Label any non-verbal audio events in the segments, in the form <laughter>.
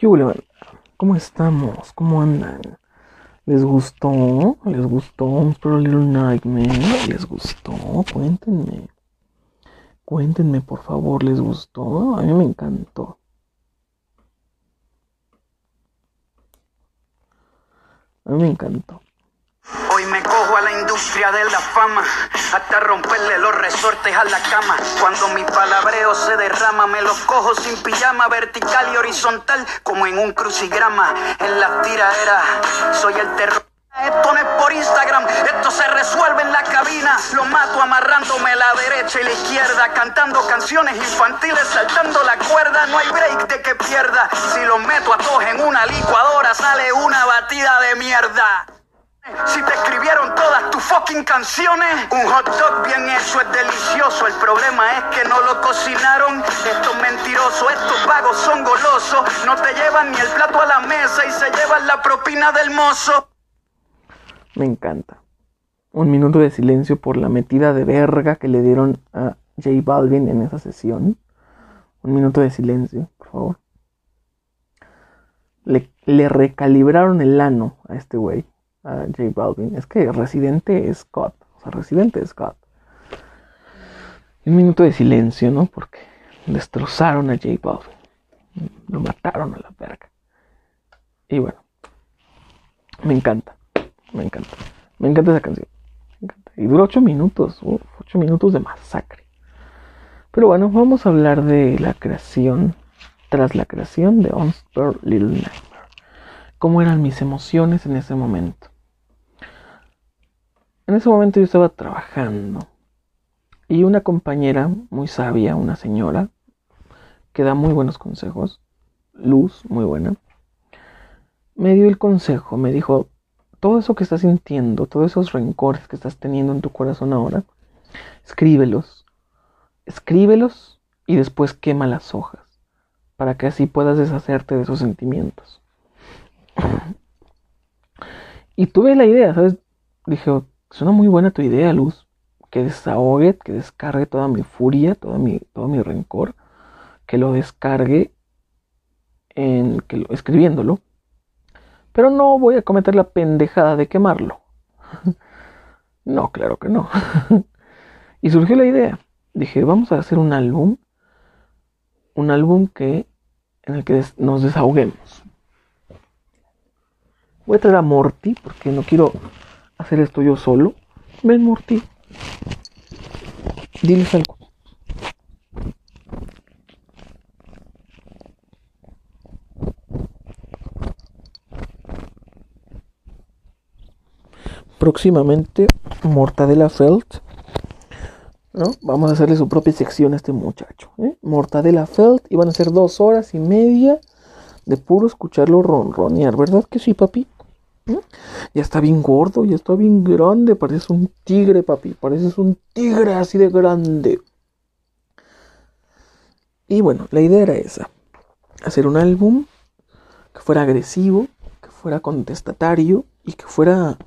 ¿Qué ¿Cómo estamos? ¿Cómo andan? ¿Les gustó? ¿Les gustó un Little Nightmare? ¿Les gustó? Cuéntenme. Cuéntenme, por favor, ¿les gustó? A mí me encantó. A mí me encantó. Hoy me cojo a la industria de la fama, hasta romperle los resortes a la cama. Cuando mi palabreo se derrama, me los cojo sin pijama, vertical y horizontal, como en un crucigrama. En la tiraera, soy el terror. Esto no es por Instagram, esto se resuelve en la cabina. Lo mato amarrándome la derecha y la izquierda, cantando canciones infantiles, saltando la cuerda. No hay break de que pierda. Si los meto a todos en una licuadora, sale una batida de mierda. Si te escribieron todas tus fucking canciones, un hot dog bien hecho es delicioso. El problema es que no lo cocinaron. Estos mentirosos, estos vagos son golosos. No te llevan ni el plato a la mesa y se llevan la propina del mozo. Me encanta. Un minuto de silencio por la metida de verga que le dieron a J Balvin en esa sesión. Un minuto de silencio, por favor. Le, le recalibraron el ano a este güey a J Balvin. Es que Residente es Scott. O sea, Residente es Scott. Un minuto de silencio, ¿no? Porque destrozaron a J Balvin. Lo mataron a la verga. Y bueno. Me encanta. Me encanta. Me encanta esa canción. Y dura 8 minutos. 8 minutos de masacre. Pero bueno, vamos a hablar de la creación. Tras la creación de Unspur Little Nightmare. ¿Cómo eran mis emociones en ese momento? En ese momento yo estaba trabajando y una compañera muy sabia, una señora, que da muy buenos consejos, Luz, muy buena, me dio el consejo, me dijo, todo eso que estás sintiendo, todos esos rencores que estás teniendo en tu corazón ahora, escríbelos, escríbelos y después quema las hojas, para que así puedas deshacerte de esos sentimientos. <clears throat> Y tuve la idea, ¿sabes? Dije, Suena muy buena tu idea, Luz. Que desahogue, que descargue toda mi furia, toda mi, todo mi rencor. Que lo descargue en, que lo, escribiéndolo. Pero no voy a cometer la pendejada de quemarlo. <laughs> no, claro que no. <laughs> y surgió la idea. Dije, vamos a hacer un álbum. Un álbum que en el que nos desahoguemos. Voy a traer a Morty porque no quiero hacer esto yo solo. Ven, Morty. Diles algo. Próximamente, Mortadela Felt. ¿no? Vamos a hacerle su propia sección a este muchacho. ¿eh? Mortadela Felt. Y van a ser dos horas y media de puro escucharlo ronronear. ¿Verdad que sí, papi? Ya está bien gordo, ya está bien grande. Pareces un tigre, papi. Pareces un tigre así de grande. Y bueno, la idea era esa. Hacer un álbum que fuera agresivo, que fuera contestatario y que fuera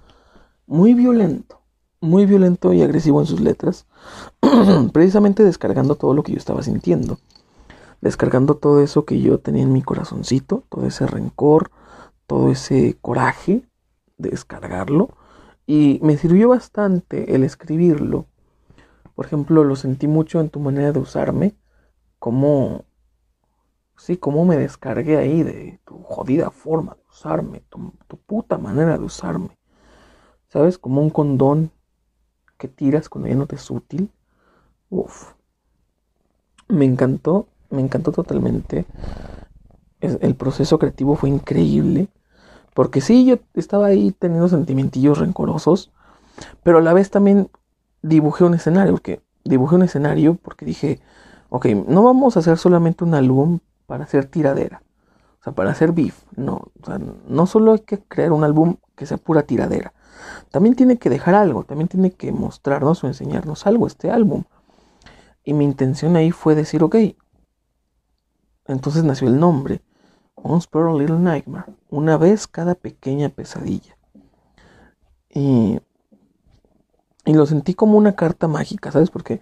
muy violento. Muy violento y agresivo en sus letras. <clears throat> Precisamente descargando todo lo que yo estaba sintiendo. Descargando todo eso que yo tenía en mi corazoncito. Todo ese rencor. Todo ese coraje descargarlo y me sirvió bastante el escribirlo. Por ejemplo, lo sentí mucho en tu manera de usarme, como, sí, como me descargué ahí de tu jodida forma de usarme, tu, puta manera de usarme. ¿Sabes? Como un condón que tiras cuando ya no te es útil. Uf. Me encantó, me encantó totalmente. El proceso creativo fue increíble. Porque sí, yo estaba ahí teniendo sentimientillos rencorosos, pero a la vez también dibujé un escenario, porque dibujé un escenario porque dije, ok, no vamos a hacer solamente un álbum para hacer tiradera, o sea, para hacer beef, no, o sea, no solo hay que crear un álbum que sea pura tiradera, también tiene que dejar algo, también tiene que mostrarnos o enseñarnos algo este álbum. Y mi intención ahí fue decir, ok, entonces nació el nombre. Once per Little Nightmare, una vez cada pequeña pesadilla. Y, y lo sentí como una carta mágica, ¿sabes? Porque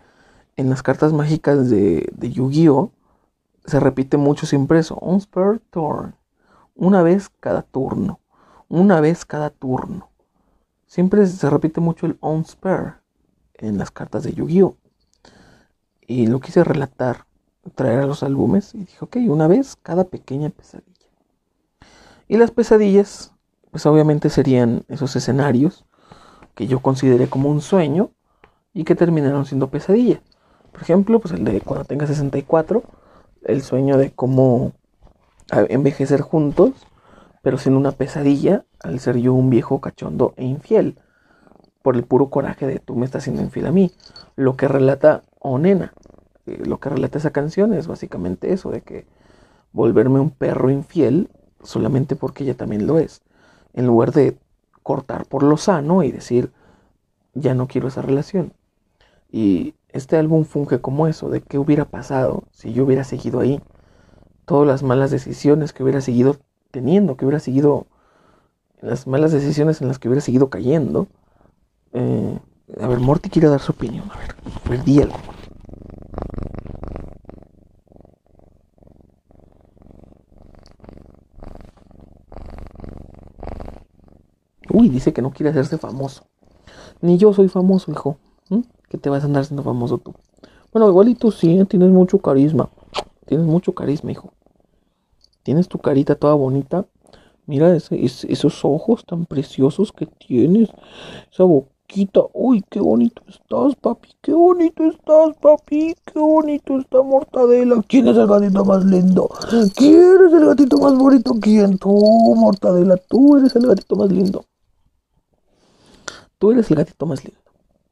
en las cartas mágicas de, de Yu-Gi-Oh! se repite mucho siempre eso, Once per turn, una vez cada turno, una vez cada turno. Siempre se repite mucho el on spare en las cartas de Yu-Gi-Oh! Y lo quise relatar, traer a los álbumes y dije, ok, una vez cada pequeña pesadilla. Y las pesadillas, pues obviamente serían esos escenarios que yo consideré como un sueño y que terminaron siendo pesadilla. Por ejemplo, pues el de cuando tenga 64, el sueño de cómo envejecer juntos, pero sin una pesadilla al ser yo un viejo cachondo e infiel, por el puro coraje de tú me estás siendo infiel a mí. Lo que relata Onena, eh, lo que relata esa canción es básicamente eso, de que volverme un perro infiel solamente porque ella también lo es, en lugar de cortar por lo sano y decir, ya no quiero esa relación. Y este álbum funge como eso, de qué hubiera pasado si yo hubiera seguido ahí. Todas las malas decisiones que hubiera seguido teniendo, que hubiera seguido, las malas decisiones en las que hubiera seguido cayendo. Eh, a ver, Morty quiere dar su opinión. A ver, perdí algo. Uy, dice que no quiere hacerse famoso. Ni yo soy famoso, hijo. Que te vas a andar siendo famoso tú. Bueno, igual y tú sí, ¿eh? tienes mucho carisma. Tienes mucho carisma, hijo. Tienes tu carita toda bonita. Mira esos ojos tan preciosos que tienes. Esa boquita. Uy, qué bonito estás, papi. Qué bonito estás, papi. Qué bonito está Mortadela. ¿Quién es el gatito más lindo? ¿Quién es el gatito más bonito? ¿Quién? Tú, Mortadela. Tú eres el gatito más lindo. Tú eres el gatito más lindo.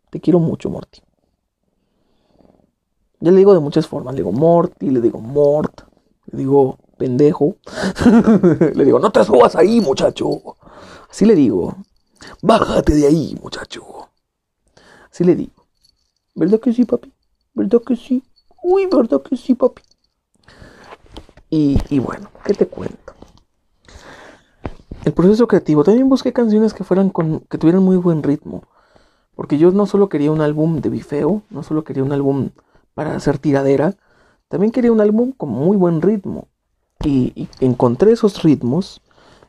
Te quiero mucho, Morty. Ya le digo de muchas formas. Le digo Morty, le digo Mort, le digo pendejo. <laughs> le digo, no te subas ahí, muchacho. Así le digo. Bájate de ahí, muchacho. Así le digo. ¿Verdad que sí, papi? ¿Verdad que sí? Uy, ¿verdad que sí, papi? Y, y bueno, ¿qué te cuento? El proceso creativo. También busqué canciones que fueran con. que tuvieran muy buen ritmo. Porque yo no solo quería un álbum de bifeo, no solo quería un álbum para hacer tiradera, también quería un álbum con muy buen ritmo. Y, encontré esos ritmos,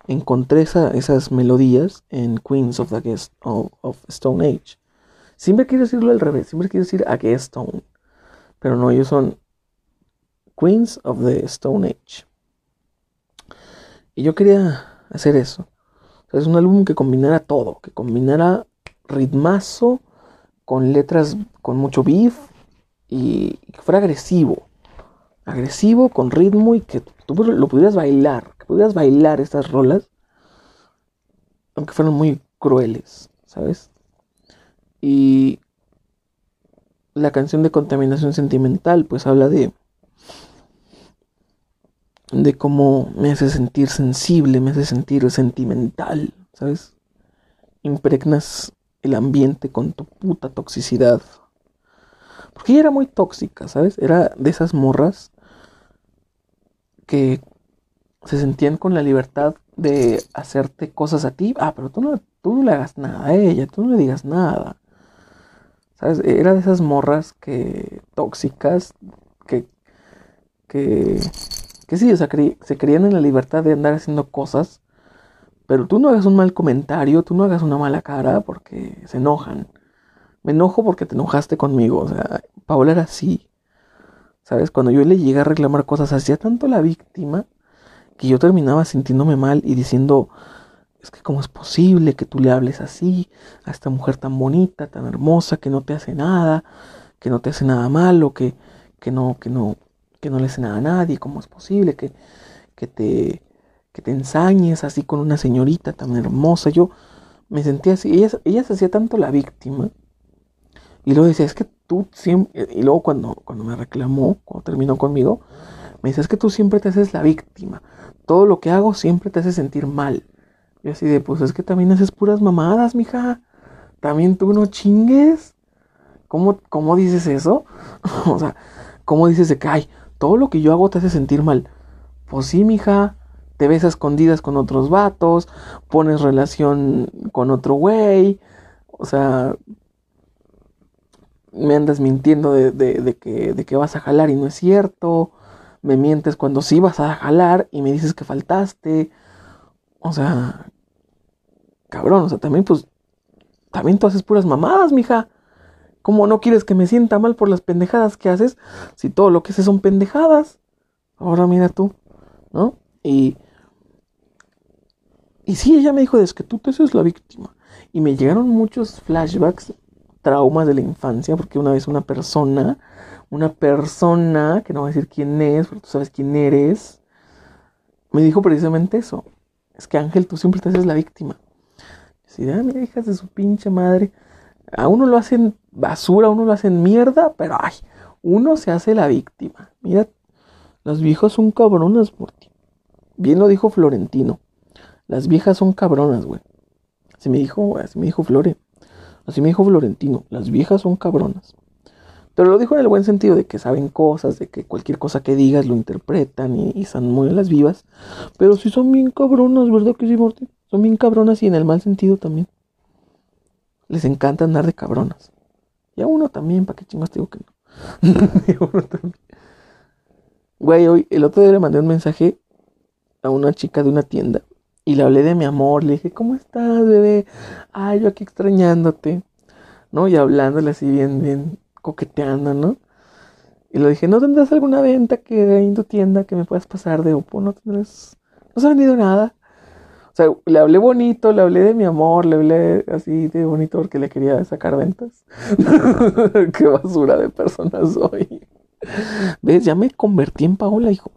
encontré esas melodías en Queens of the Guest of, Stone Age. Siempre quiero decirlo al revés, siempre quiero decir Against Stone. Pero no, ellos son Queens of the Stone Age. Y yo quería hacer eso. es un álbum que combinara todo, que combinara ritmazo, con letras con mucho beef y que fuera agresivo. Agresivo, con ritmo y que tú lo pudieras bailar, que pudieras bailar estas rolas, aunque fueran muy crueles, ¿sabes? Y la canción de contaminación sentimental, pues habla de de cómo me hace sentir sensible, me hace sentir sentimental, ¿sabes? Impregnas el ambiente con tu puta toxicidad. Porque ella era muy tóxica, ¿sabes? Era de esas morras que se sentían con la libertad de hacerte cosas a ti. Ah, pero tú no, tú no le hagas nada a ella, tú no le digas nada. ¿Sabes? Era de esas morras que tóxicas que que que sí, o sea, se creían en la libertad de andar haciendo cosas pero tú no hagas un mal comentario, tú no hagas una mala cara porque se enojan. Me enojo porque te enojaste conmigo. O sea, Paola era así. ¿Sabes? Cuando yo le llegué a reclamar cosas, hacía tanto la víctima que yo terminaba sintiéndome mal y diciendo, es que cómo es posible que tú le hables así a esta mujer tan bonita, tan hermosa, que no te hace nada, que no te hace nada malo, que, que no, que no, que no le hace nada a nadie, cómo es posible que, que te que te ensañes así con una señorita tan hermosa. Yo me sentía así. Ella, se hacía tanto la víctima. Y luego decía, es que tú siempre... Y luego cuando, cuando me reclamó, cuando terminó conmigo, me decía, es que tú siempre te haces la víctima. Todo lo que hago siempre te hace sentir mal. Y así de, pues es que también haces puras mamadas, mija. También tú no chingues. ¿Cómo, cómo dices eso? <laughs> o sea, ¿cómo dices de que, ay, todo lo que yo hago te hace sentir mal? Pues sí, mija te ves a escondidas con otros vatos, pones relación con otro güey, o sea, me andas mintiendo de, que, de que vas a jalar y no es cierto, me mientes cuando sí vas a jalar y me dices que faltaste. O sea, cabrón, o sea, también pues, también tú haces puras mamadas, mija. ¿Cómo no quieres que me sienta mal por las pendejadas que haces si todo lo que haces son pendejadas? Ahora mira tú, ¿no? Y, y sí, ella me dijo, es que tú te haces la víctima. Y me llegaron muchos flashbacks, traumas de la infancia, porque una vez una persona, una persona, que no voy a decir quién es, pero tú sabes quién eres, me dijo precisamente eso. Es que Ángel, tú siempre te haces la víctima. Si, ah, mira, hijas de su pinche madre. A uno lo hacen basura, a uno lo hacen mierda, pero ay, uno se hace la víctima. Mira, las viejas son cabronas, Morty. Bien lo dijo Florentino. Las viejas son cabronas, güey. Así me dijo, así me dijo Flore. Así me dijo Florentino. Las viejas son cabronas. Pero lo dijo en el buen sentido de que saben cosas, de que cualquier cosa que digas lo interpretan y, y están muy las vivas. Pero sí son bien cabronas, ¿verdad que sí, Morty? Son bien cabronas y en el mal sentido también. Les encanta andar de cabronas. Y a uno también, ¿para qué chingos digo que no? <laughs> y a uno también. Güey, hoy, el otro día le mandé un mensaje a una chica de una tienda y le hablé de mi amor. Le dije, ¿cómo estás, bebé? Ay, yo aquí extrañándote. ¿No? Y hablándole así bien, bien coqueteando, ¿no? Y le dije, ¿no tendrás alguna venta que hay en tu tienda que me puedas pasar de Oppo? No tendrás. No se ha vendido nada. Sea, le hablé bonito, le hablé de mi amor, le hablé así de bonito porque le quería sacar ventas. <laughs> Qué basura de persona soy. ¿Ves? Ya me convertí en Paola, hijo.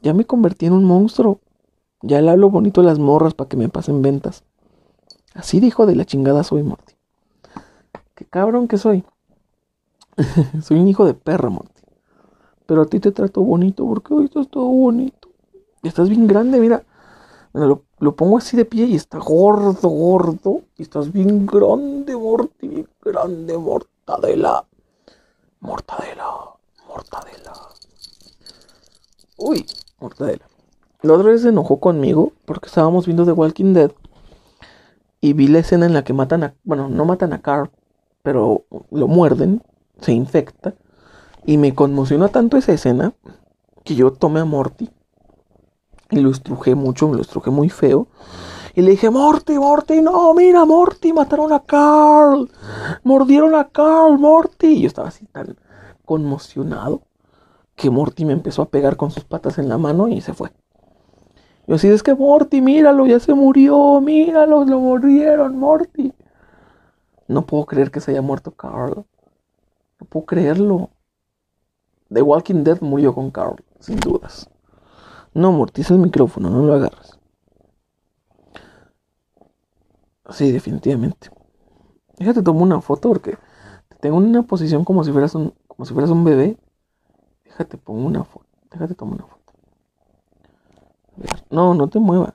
Ya me convertí en un monstruo. Ya le hablo bonito a las morras para que me pasen ventas. Así dijo de la chingada soy, Morty. Qué cabrón que soy. <laughs> soy un hijo de perra, Morty. Pero a ti te trato bonito porque hoy estás todo bonito. Estás bien grande, mira. Lo, lo, pongo así de pie y está gordo, gordo. Y estás bien grande, Morty. Bien grande, mortadela. Mortadela mortadela. Uy, mortadela. La otra vez se enojó conmigo porque estábamos viendo The Walking Dead y vi la escena en la que matan a, bueno, no matan a Carl, pero lo muerden, se infecta y me conmociona tanto esa escena que yo tomé a Morty y lo estrujé mucho, me lo estrujé muy feo. Y le dije, Morty, Morty, no, mira, Morty, mataron a Carl. Mordieron a Carl, Morty. Y yo estaba así tan, conmocionado que Morty me empezó a pegar con sus patas en la mano y se fue. Yo así, es que Morty, míralo, ya se murió, míralo, lo mordieron, Morty. No puedo creer que se haya muerto Carl. No puedo creerlo. The Walking Dead murió con Carl, sin dudas. No, Morty, es el micrófono, no lo agarras. Sí, definitivamente. Déjate tomo una foto porque te tengo en una posición como si fueras un, como si fueras un bebé. Déjate, pongo una foto. Déjate, tomo una foto. No, no te muevas.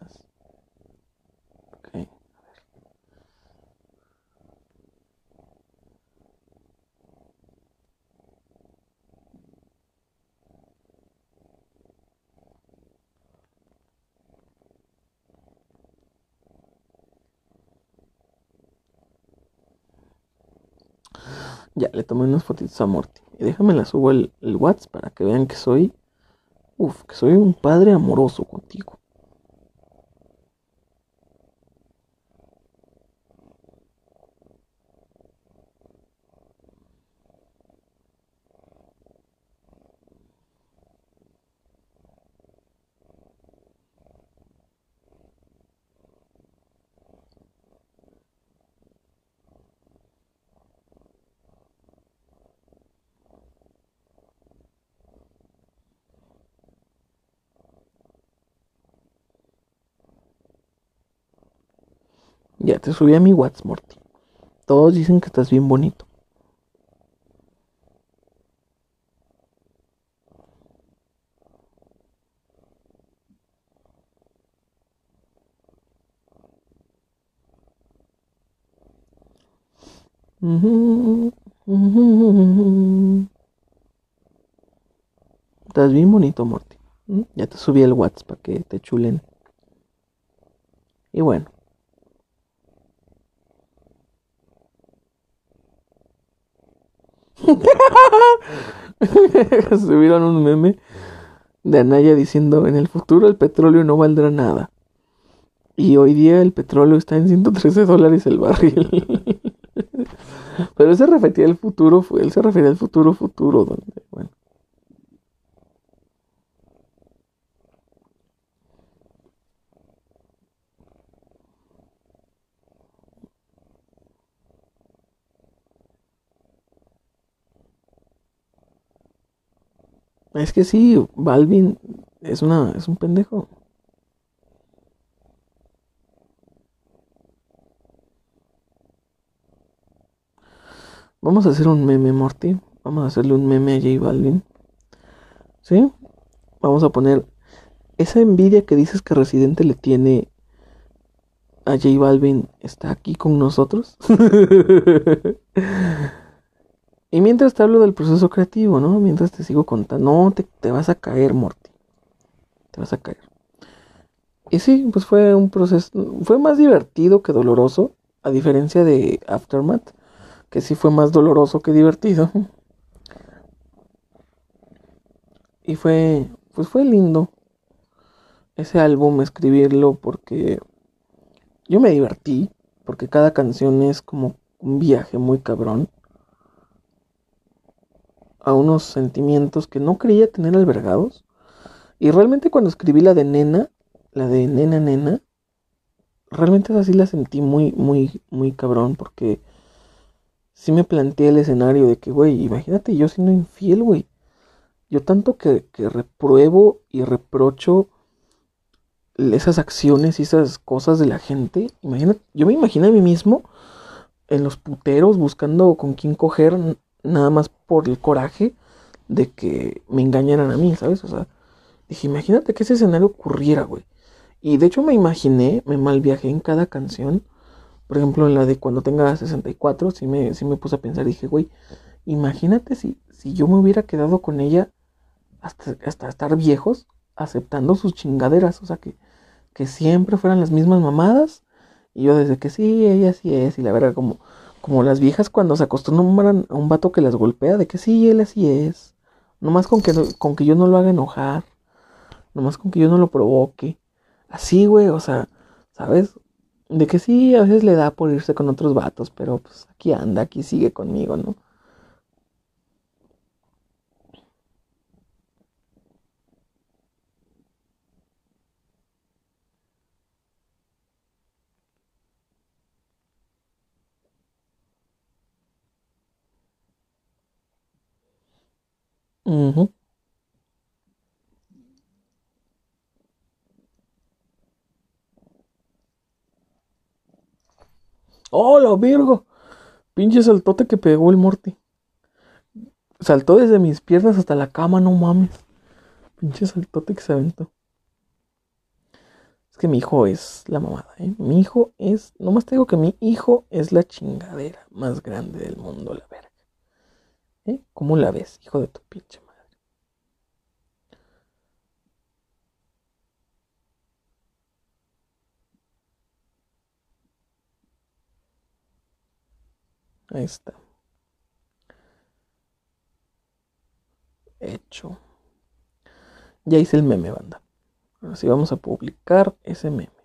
Ok, a ver. Ya, le tomé unas fotitos a Morty. Y déjame la subo el, el WhatsApp para que vean que soy. Uf, que soy un padre amoroso contigo. Ya subí a mi WhatsApp, Morty. Todos dicen que estás bien bonito. <laughs> Estás bien bonito, Morty. ¿Mm? Ya te subí el WhatsApp para que te chulen. Y bueno. <laughs> Subieron un meme de Anaya diciendo, en el futuro el petróleo no valdrá nada. Y hoy día el petróleo está en 113 dólares el barril. <laughs> Pero él se refería al futuro, él se refería al futuro futuro, donde, bueno. Es que sí, Balvin es una es un pendejo. Vamos a hacer un meme, Morty. Vamos a hacerle un meme a J Balvin. ¿Sí? Vamos a poner esa envidia que dices que Residente le tiene a J Balvin está aquí con nosotros. <laughs> y mientras te hablo del proceso creativo, ¿no? Mientras te sigo contando, no, te, vas a caer, Morty. Te vas a caer. Y sí, pues fue un proceso, fue más divertido que doloroso, a diferencia de Aftermath que sí fue más doloroso que divertido. <laughs> Y fue, pues fue lindo ese álbum escribirlo porque yo me divertí, porque cada canción es como un viaje muy cabrón a unos sentimientos que no creía tener albergados. Y realmente cuando escribí la de Nena, la de Nena Nena, realmente así la sentí muy, muy, muy cabrón porque sí me planteé el escenario de que, güey, imagínate yo siendo infiel, güey. Yo tanto que, que repruebo y reprocho esas acciones y esas cosas de la gente. Imagínate, yo me imaginé a mí mismo en los puteros buscando con quién coger nada más por el coraje de que me engañaran a mí, ¿sabes? O sea, dije, imagínate que ese escenario ocurriera, güey. Y de hecho me imaginé, me mal viajé en cada canción por ejemplo, en la de cuando tenga 64, sí me, sí me puse a pensar, dije, güey, imagínate si, si yo me hubiera quedado con ella hasta, hasta estar viejos, aceptando sus chingaderas, o sea, que, que siempre fueran las mismas mamadas, y yo desde que sí, ella sí es, y la verdad, como, como las viejas cuando se acostumbran a un vato que las golpea, de que sí, él así es, nomás con que, con que yo no lo haga enojar, nomás con que yo no lo provoque, así, güey, o sea, ¿sabes? De que sí, a veces le da por irse con otros vatos, pero pues aquí anda, aquí sigue conmigo, ¿no? ¡Hola, Virgo! Pinche saltote que pegó el Morty. Saltó desde mis piernas hasta la cama, no mames. Pinche saltote que se aventó. Es que mi hijo es la mamada, ¿eh? Mi hijo es. Nomás te digo que mi hijo es la chingadera más grande del mundo, la verga. ¿Eh? ¿Cómo la ves, hijo de tu pinche madre? Ahí está. Hecho. Ya hice el meme, banda. Ahora sí vamos a publicar ese meme.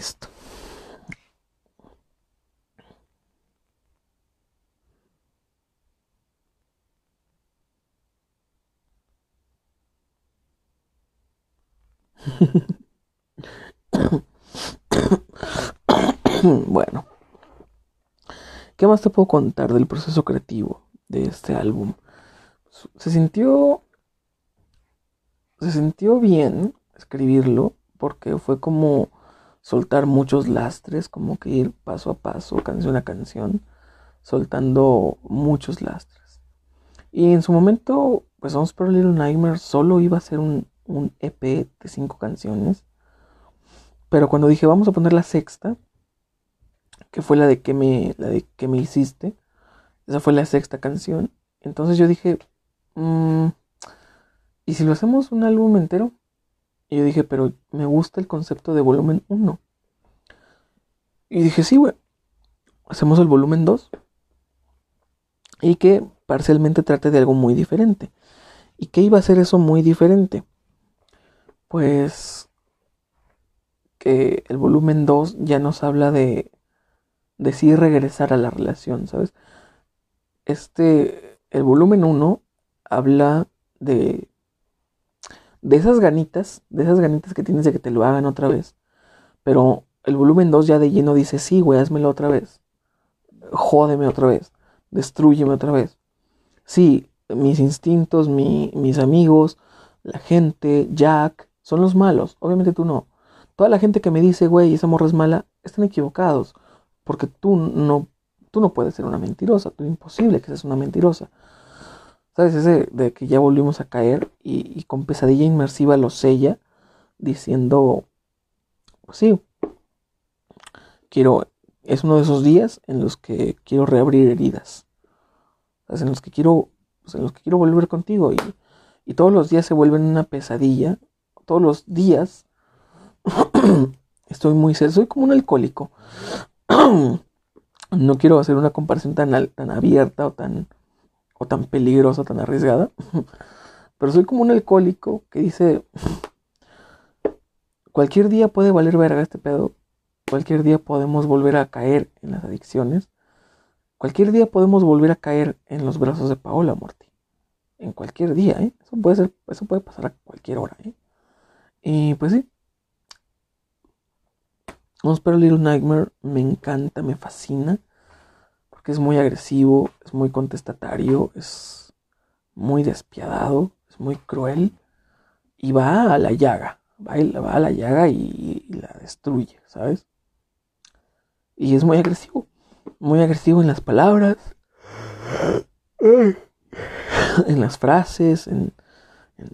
<coughs> Bueno, ¿qué más te puedo contar del proceso creativo de este álbum? Se sintió, se sintió bien, escribirlo porque fue como soltar muchos lastres, como que ir paso a paso, canción a canción, soltando muchos lastres. Y en su momento, pues Once Per Little Nightmare solo iba a ser un, un EP de cinco canciones. Pero cuando dije vamos a poner la sexta, que fue la de que me, la de que me hiciste, esa fue la sexta canción. Entonces yo dije, mm, ¿y si lo hacemos un álbum entero? Y yo dije, pero me gusta el concepto de volumen 1. Y dije, sí, güey. Hacemos el volumen 2. Y que parcialmente trate de algo muy diferente. ¿Y qué iba a ser eso muy diferente? Pues que el volumen 2 ya nos habla de, de sí regresar a la relación, ¿sabes? Este, el volumen 1 habla de de esas ganitas, de esas ganitas que tienes de que te lo hagan otra vez. Pero el volumen 2 ya de lleno dice, sí, güey, házmelo otra vez. Jódeme otra vez. Destruyeme otra vez. Sí, mis instintos, mis amigos, la gente, Jack, son los malos. Obviamente tú no. Toda la gente que me dice, güey, esa morra es mala, están equivocados. Porque tú no, tú no puedes ser una mentirosa. Tú es imposible que seas una mentirosa. ¿Sabes? Ese de que ya volvimos a caer y, con pesadilla inmersiva lo sella diciendo, pues sí, quiero, es uno de esos días en los que quiero reabrir heridas. ¿Sabes? En los que quiero, pues, en los que quiero volver contigo y, y todos los días se vuelven una pesadilla. Todos los días <clears throat> estoy muy soy como un alcohólico. <clears throat> no quiero hacer una comparación tan, tan abierta o tan o tan peligrosa, tan arriesgada. <laughs> Pero soy como un alcohólico que dice, cualquier día puede valer verga este pedo. Cualquier día podemos volver a caer en las adicciones. Cualquier día podemos volver a caer en los brazos de Paola Morty. En cualquier día, ¿eh? Eso puede pasar a cualquier hora, ¿eh? Y pues sí. Vamos a Little Nightmare me encanta, me fascina es muy agresivo, es muy contestatario, es muy despiadado, es muy cruel y va a la llaga, va, a la llaga y, la destruye, ¿sabes? Y es muy agresivo, muy agresivo en las palabras, en las frases, en,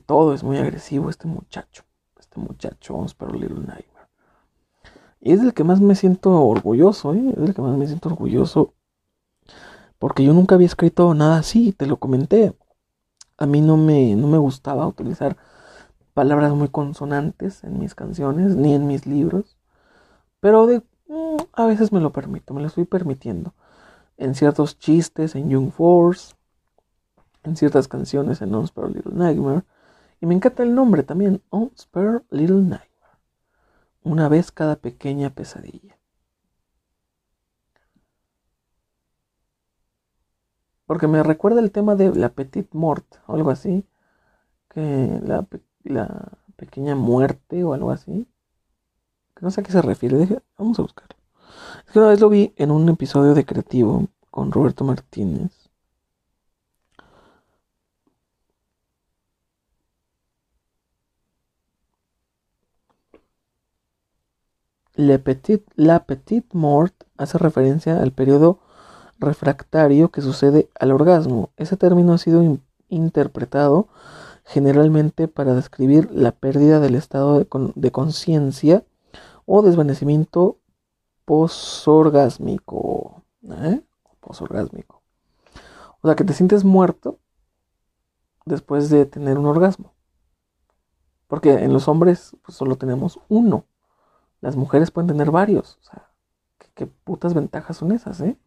todo, es muy agresivo este muchacho, este muchacho, vamos para Little Nightmare. Y es del que más me siento orgulloso, ¿eh? es del que más me siento orgulloso porque yo nunca había escrito nada así, te lo comenté. A mí no me, no me gustaba utilizar palabras muy consonantes en mis canciones ni en mis libros. Pero mm, a veces me lo permito, me lo estoy permitiendo. En ciertos chistes, en Young Force, en ciertas canciones en Unspare Little Nightmare. Y me encanta el nombre también, Unspare Little Nightmare. Una vez cada pequeña pesadilla. Porque me recuerda el tema de la petite mort o algo así. Que la, pequeña muerte o algo así. Que no sé a qué se refiere. vamos a buscarlo. Es que una vez lo vi en un episodio de Creativo con Roberto Martínez. La petite, la petite mort hace referencia al periodo refractario que sucede al orgasmo. Ese término ha sido interpretado generalmente para describir la pérdida del estado de, conciencia o desvanecimiento posorgásmico. ¿eh? Posorgásmico. O sea, que te sientes muerto después de tener un orgasmo. Porque en los hombres pues, solo tenemos uno. Las mujeres pueden tener varios. O sea, ¿qué, qué putas ventajas son esas, eh?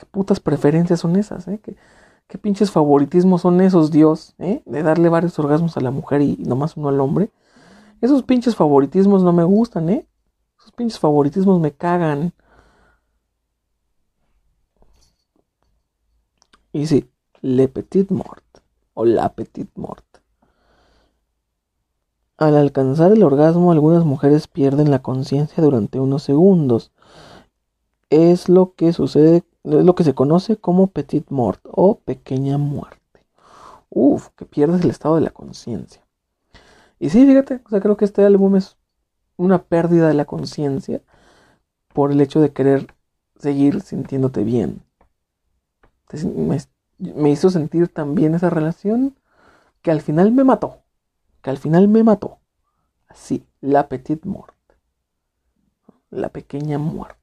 ¿Qué putas preferencias son esas? Eh? ¿Qué, pinches favoritismos son esos, Dios? Eh? De darle varios orgasmos a la mujer y nomás uno al hombre. Esos pinches favoritismos no me gustan, ¿eh? Esos pinches favoritismos me cagan. Y sí, le petit mort o la petit mort. Al alcanzar el orgasmo, algunas mujeres pierden la conciencia durante unos segundos. Es lo que sucede es lo que se conoce como petit mort o pequeña muerte. Uf, que pierdes el estado de la conciencia. Y sí, fíjate, o sea, creo que este álbum es una pérdida de la conciencia por el hecho de querer seguir sintiéndote bien. Me, me hizo sentir tan bien esa relación que al final me mató. Que al final me mató. Así, la petite mort. La pequeña muerte.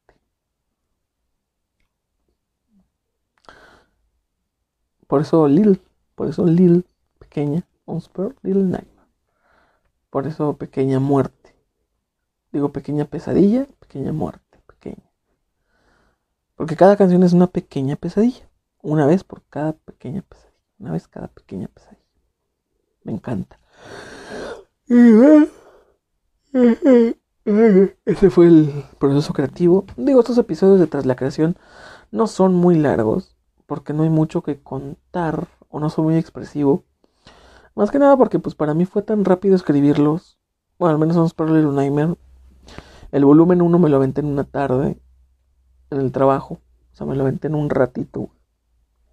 Por eso Lil, por eso Lil, pequeña, Onspur, Little Nightmare. Por eso pequeña muerte. Digo pequeña pesadilla, pequeña muerte, pequeña. Porque cada canción es una pequeña pesadilla. Una vez por cada pequeña pesadilla. Una vez cada pequeña pesadilla. Me encanta. Ese fue el proceso creativo. Digo, estos episodios de Tras la Creación no son muy largos porque no hay mucho que contar o no soy muy expresivo. Más que nada porque pues para mí fue tan rápido escribirlos. Bueno, al menos vamos para Little Nightmare. El volumen 1 me lo aventé en una tarde en el trabajo. O sea, me lo aventé en un ratito.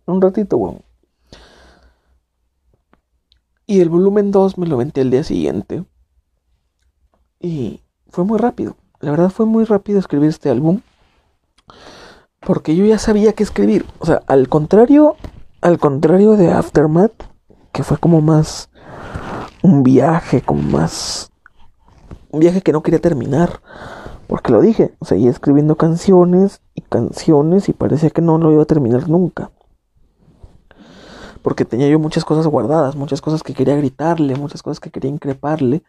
Un ratito, weón. Y el volumen 2 me lo aventé el día siguiente. Y fue muy rápido. La verdad fue muy rápido escribir este álbum. Porque yo ya sabía qué escribir. O sea, al contrario, al contrario de Aftermath, que fue como más un viaje, como más un viaje que no quería terminar. Porque lo dije, seguía escribiendo canciones y canciones y parecía que no lo iba a terminar nunca. Porque tenía yo muchas cosas guardadas, muchas cosas que quería gritarle, muchas cosas que quería increparle.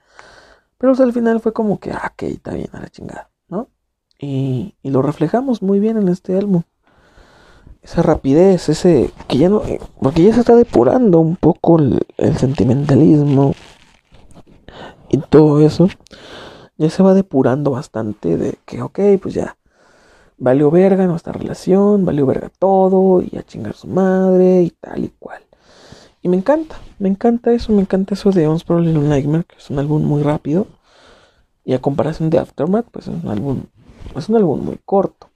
Pero al final fue como que, ah, ok, está bien, a la chingada, Y, lo reflejamos muy bien en este álbum. Esa rapidez, ese que ya no, eh, porque ya se está depurando un poco el, sentimentalismo y todo eso. Ya se va depurando bastante de que, ok, pues ya, valió verga nuestra relación, valió verga todo, y a chingar su madre, y tal y cual. Y me encanta, me encanta eso, me encanta eso de Once Probably Nightmare, que es un álbum muy rápido. Y a comparación de Aftermath, pues es un álbum es un álbum muy corto.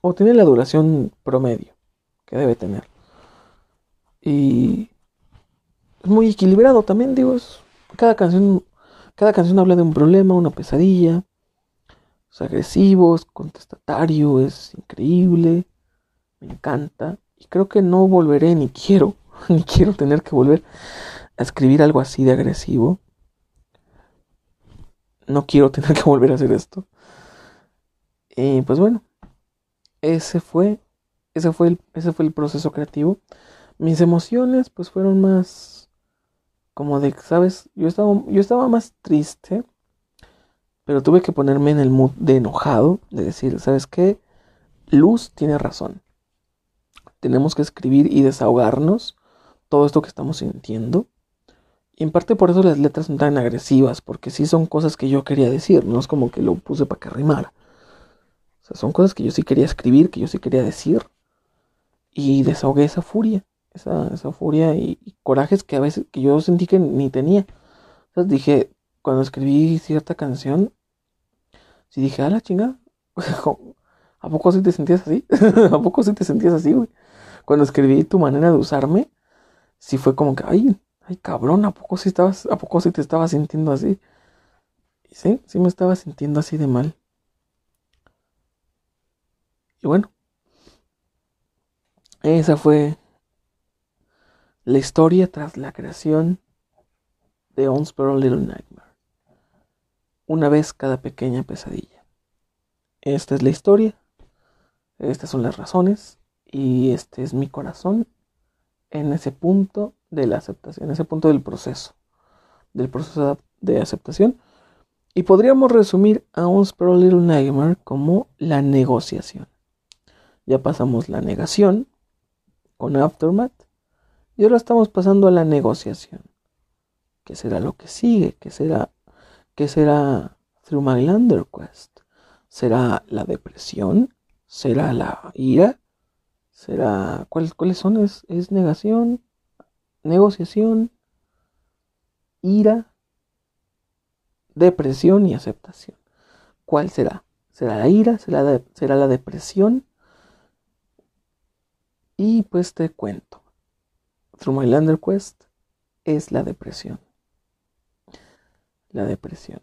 O tiene la duración promedio que debe tener. Y es muy equilibrado también, digo, cada canción cada canción habla de un problema, una pesadilla. Es agresivo, es contestatario, es increíble. Me encanta. Y creo que no volveré ni quiero, <laughs> ni quiero tener que volver a escribir algo así de agresivo. No quiero tener que volver a hacer esto. Y pues bueno, ese fue, ese fue el, ese fue el proceso creativo. Mis emociones pues fueron más como de, ¿sabes? Yo estaba, yo estaba más triste, pero tuve que ponerme en el mood de enojado, de decir, ¿sabes qué? Luz tiene razón. Tenemos que escribir y desahogarnos todo esto que estamos sintiendo. Y en parte por eso las letras son tan agresivas, porque sí son cosas que yo quería decir, no es como que lo puse para que rimara son cosas que yo sí quería escribir, que yo sí quería decir. Y desahogué esa furia, esa, esa furia y, corajes que a veces que yo sentí que ni tenía. Dije, cuando escribí cierta canción, sí dije, a la chingada. <laughs> ¿A poco sí te sentías así? <laughs> ¿A poco sí te sentías así, güey? Cuando escribí tu manera de usarme, sí fue como que, ay, ay, cabrón, ¿a poco sí estabas, a poco sí te estabas sintiendo así? Y sí, sí me estaba sintiendo así de mal. Y bueno, esa fue la historia tras la creación de Onsborough Little Nightmare. Una vez cada pequeña pesadilla. Esta es la historia, estas son las razones y este es mi corazón en ese punto de la aceptación, en ese punto del proceso, del proceso de aceptación. Y podríamos resumir a Onsborough Little Nightmare como la negociación. Ya pasamos la negación con Aftermath y ahora estamos pasando a la negociación. ¿Qué será lo que sigue? ¿Qué será, qué será Through My Lander Quest? ¿Será la depresión? ¿Será la ira? ¿Será cuáles son? ¿Es, ¿Es negación? ¿Negociación? ¿Ira? Depresión y aceptación. ¿Cuál será? ¿Será la ira? ¿Será, será la depresión? Y pues te cuento. Through My Lander Quest es la depresión. la depresión.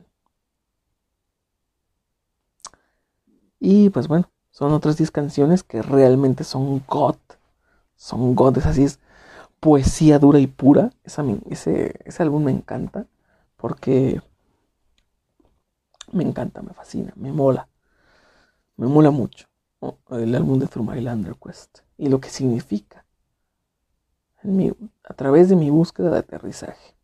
Y pues bueno, son otras 10 canciones que realmente son God. Son God, es así, es poesía dura y pura. ese, ese álbum me encanta porque me encanta, me fascina, me mola. Me mola mucho el álbum de Through My Lander Quest y lo que significa a través de mi búsqueda de aterrizaje.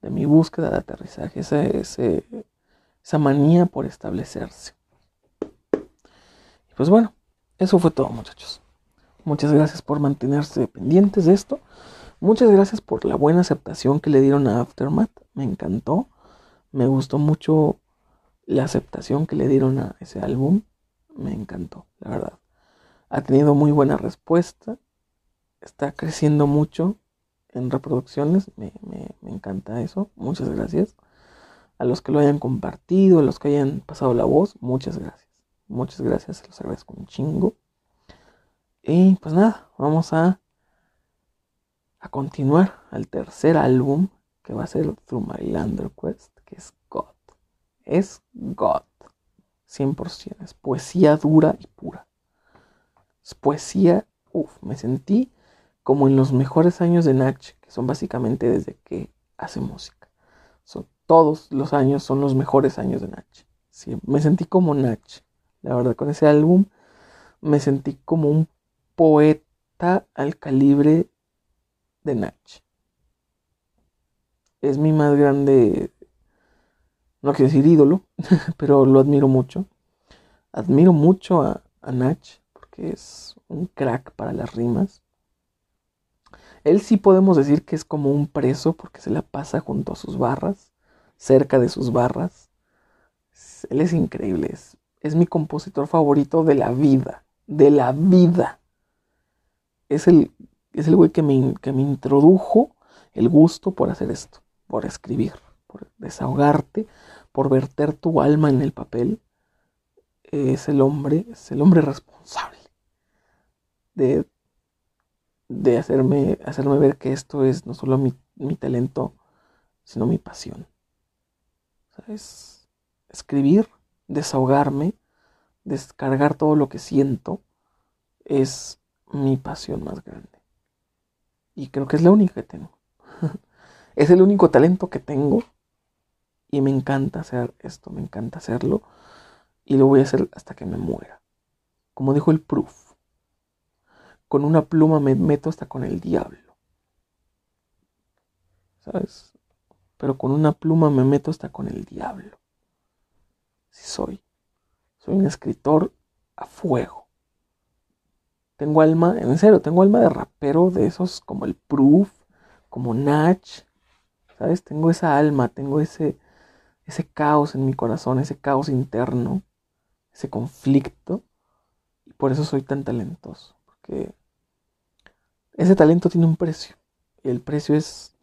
De mi búsqueda de aterrizaje, esa manía por establecerse. Y pues bueno, eso fue todo muchachos. Muchas gracias por mantenerse pendientes de esto. Muchas gracias por la buena aceptación que le dieron a Aftermath. Me encantó. Me gustó mucho la aceptación que le dieron a ese álbum. Me encantó, la verdad. Ha tenido muy buena respuesta. Está creciendo mucho en reproducciones. Me, encanta eso. Muchas gracias. A los que lo hayan compartido, a los que hayan pasado la voz, muchas gracias. Muchas gracias, los agradezco un chingo. Y pues nada, vamos a, a continuar al tercer álbum que va a ser Through My Lander Quest, que es God. Es God. 100%. Es poesía dura y pura. Es poesía, uff, me sentí como en los mejores años de Nach, que son básicamente desde que hace música. Son, todos los años son los mejores años de Nach. Me sentí como Nach. La verdad, con ese álbum me sentí como un poeta al calibre de Nach. Es mi más grande, no quiero decir ídolo, <laughs> pero lo admiro mucho. Admiro mucho a, a Nach porque es un crack para las rimas. Él sí podemos decir que es como un preso porque se la pasa junto a sus barras, cerca de sus barras. Él es increíble, es, es mi compositor favorito de la vida, de la vida es el, es el güey que me, que me introdujo el gusto por hacer esto, por escribir, por desahogarte, por verter tu alma en el papel. Es el hombre, es el hombre responsable de, de hacerme, hacerme ver que esto es no solo mi, mi talento, sino mi pasión. es escribir, desahogarme, descargar todo lo que siento, es mi pasión más grande. Y creo que es la única que tengo. <laughs> es el único talento que tengo. Y me encanta hacer esto, me encanta hacerlo. Y lo voy a hacer hasta que me muera. Como dijo el proof. Con una pluma me meto hasta con el diablo. ¿Sabes? Pero con una pluma me meto hasta con el diablo. Si soy. Soy un escritor a fuego. Tengo alma, en serio, tengo alma de rapero de esos como el Proof, como Natch, ¿sabes? Tengo esa alma, tengo ese, ese caos en mi corazón, ese caos interno, ese conflicto. Y por eso soy tan talentoso, porque ese talento tiene un precio. Y el precio es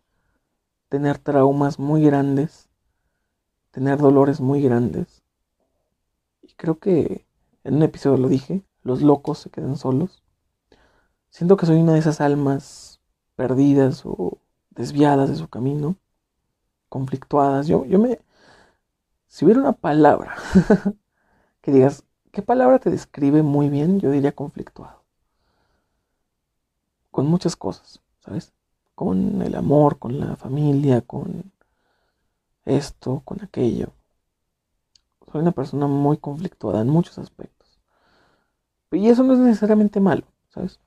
tener traumas muy grandes, tener dolores muy grandes. Y creo que en un episodio lo dije, los locos se quedan solos. Siento que soy una de esas almas perdidas o desviadas de su camino, conflictuadas. Yo, yo me... Si hubiera una palabra <laughs> que digas, ¿qué palabra te describe muy bien? Yo diría conflictuado. Con muchas cosas, ¿sabes? Con el amor, con la familia, con esto, con aquello. Soy una persona muy conflictuada en muchos aspectos. Y eso no es necesariamente malo, ¿sabes?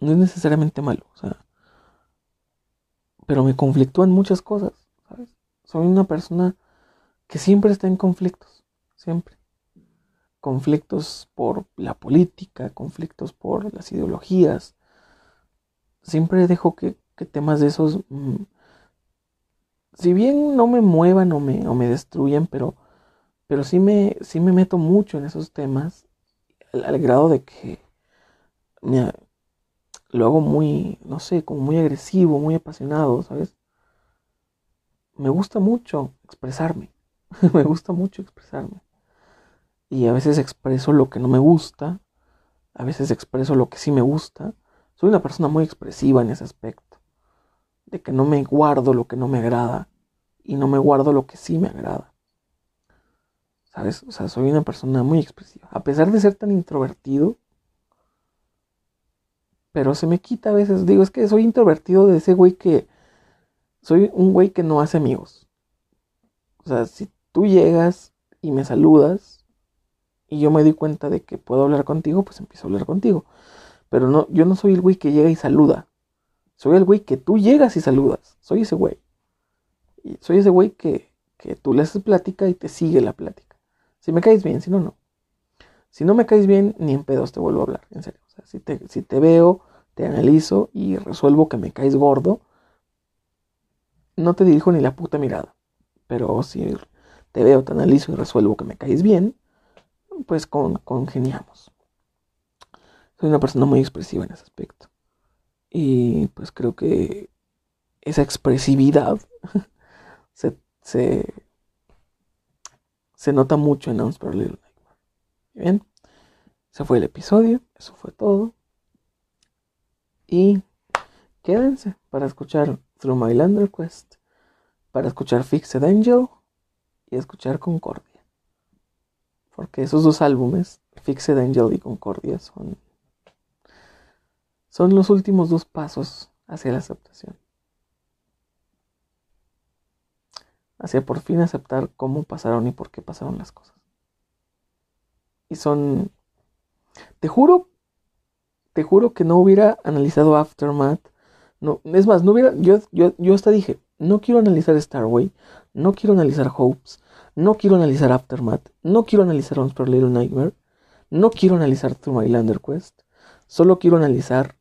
no es necesariamente malo, o sea, pero me conflictúan muchas cosas, ¿sabes? Soy una persona que siempre está en conflictos, siempre. Conflictos por la política, conflictos por las ideologías. Siempre dejo que, temas de esos, mm, si bien no me muevan o me, o me destruyen, pero, pero sí, me, sí me meto mucho en esos temas al, grado de que lo hago muy, no sé, como muy agresivo, muy apasionado, ¿sabes? Me gusta mucho expresarme, <laughs> me gusta mucho expresarme. Y a veces expreso lo que no me gusta, a veces expreso lo que sí me gusta. Soy una persona muy expresiva en ese aspecto, de que no me guardo lo que no me agrada y no me guardo lo que sí me agrada. ¿Sabes? O sea, soy una persona muy expresiva. A pesar de ser tan introvertido, pero se me quita a veces. Digo, es que soy introvertido de ese güey que. Soy un güey que no hace amigos. O sea, si tú llegas y me saludas y yo me doy cuenta de que puedo hablar contigo, pues empiezo a hablar contigo. Pero no, yo no soy el güey que llega y saluda. Soy el güey que tú llegas y saludas. Soy ese güey. Soy ese güey que, que tú le haces plática y te sigue la plática. Si me caes bien, si no, no. Si no me caes bien, ni en pedos te vuelvo a hablar, en serio. Si te, si te veo, te analizo y resuelvo que me caes gordo, no te dirijo ni la puta mirada. Pero si te veo, te analizo y resuelvo que me caes bien, pues con, congeniamos. Soy una persona muy expresiva en ese aspecto. Y pues creo que esa expresividad <laughs> se, nota mucho en per Little Nightmare. Bien, ese fue el episodio, eso fue todo. Y quédense para escuchar Through My Lander Quest, para escuchar Fixed Angel y escuchar Concordia. Porque esos dos álbumes, Fixed Angel y Concordia, son son los últimos dos pasos hacia la aceptación. Hacia por fin aceptar cómo pasaron y por qué pasaron las cosas. Y son... Te juro, te juro que no hubiera analizado Aftermath. No, es más, no hubiera... Yo, yo, yo hasta dije, no quiero analizar Starway, no quiero analizar Hopes, no quiero analizar Aftermath, no quiero analizar Once Little Nightmare, no quiero analizar Through My Lander Quest, solo quiero analizar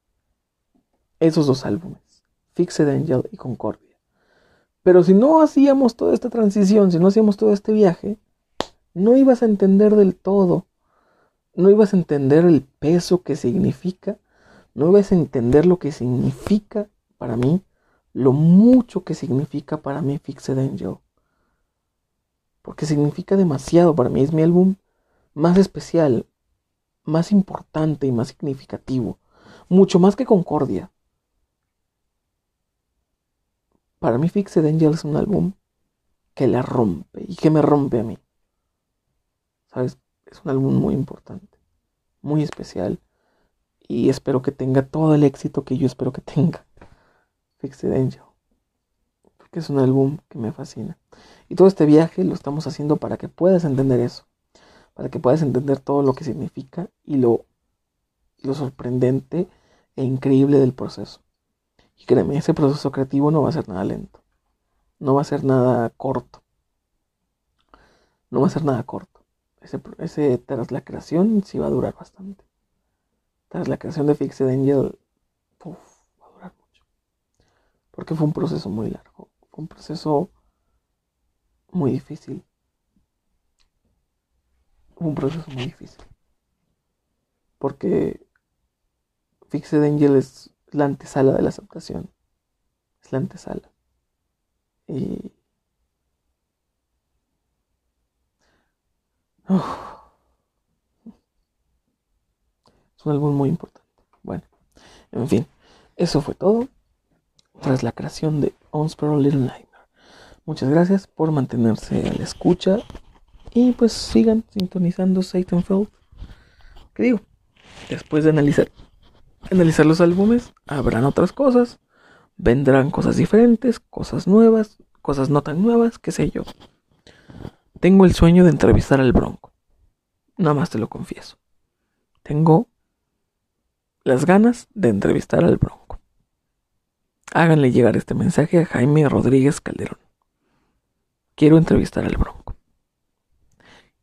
esos dos álbumes, Fixed Angel y Concordia. Pero si no hacíamos toda esta transición, si no hacíamos todo este viaje, no ibas a entender del todo, no ibas a entender el peso que significa, no ibas a entender lo que significa para mí, lo mucho que significa para mí Fixed Angel. Porque significa demasiado para mí, es mi álbum más especial, más importante y más significativo, mucho más que Concordia. Para mí Fixed Angel es un álbum que la rompe y que me rompe a mí. ¿Sabes? Es un álbum muy importante, muy especial y espero que tenga todo el éxito que yo espero que tenga. Fixed Angel. Porque es un álbum que me fascina. Y todo este viaje lo estamos haciendo para que puedas entender eso. Para que puedas entender todo lo que significa y lo, lo sorprendente e increíble del proceso. Y créeme, ese proceso creativo no va a ser nada lento. No va a ser nada corto. No va a ser nada corto. Ese, ese tras la creación sí va a durar bastante. Tras la creación de Fixed Angel, va a durar mucho. Porque fue un proceso muy largo. Fue un proceso muy difícil. Fue un proceso muy difícil. Porque Fixed Angel es la antesala de la aceptación. Es la antesala. Y... Es un álbum muy importante. Bueno, en fin, eso fue todo tras la creación de Onspero Little Nightmare. Muchas gracias por mantenerse a la escucha y pues sigan sintonizando Satanfeld. ¿Qué digo? Después de analizar analizar los álbumes, habrán otras cosas, vendrán cosas diferentes, cosas nuevas, cosas no tan nuevas, qué sé yo. Tengo el sueño de entrevistar al Bronco. Nada más te lo confieso. Tengo las ganas de entrevistar al Bronco. Háganle llegar este mensaje a Jaime Rodríguez Calderón. Quiero entrevistar al Bronco.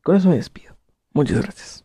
Con eso me despido. Muchas gracias.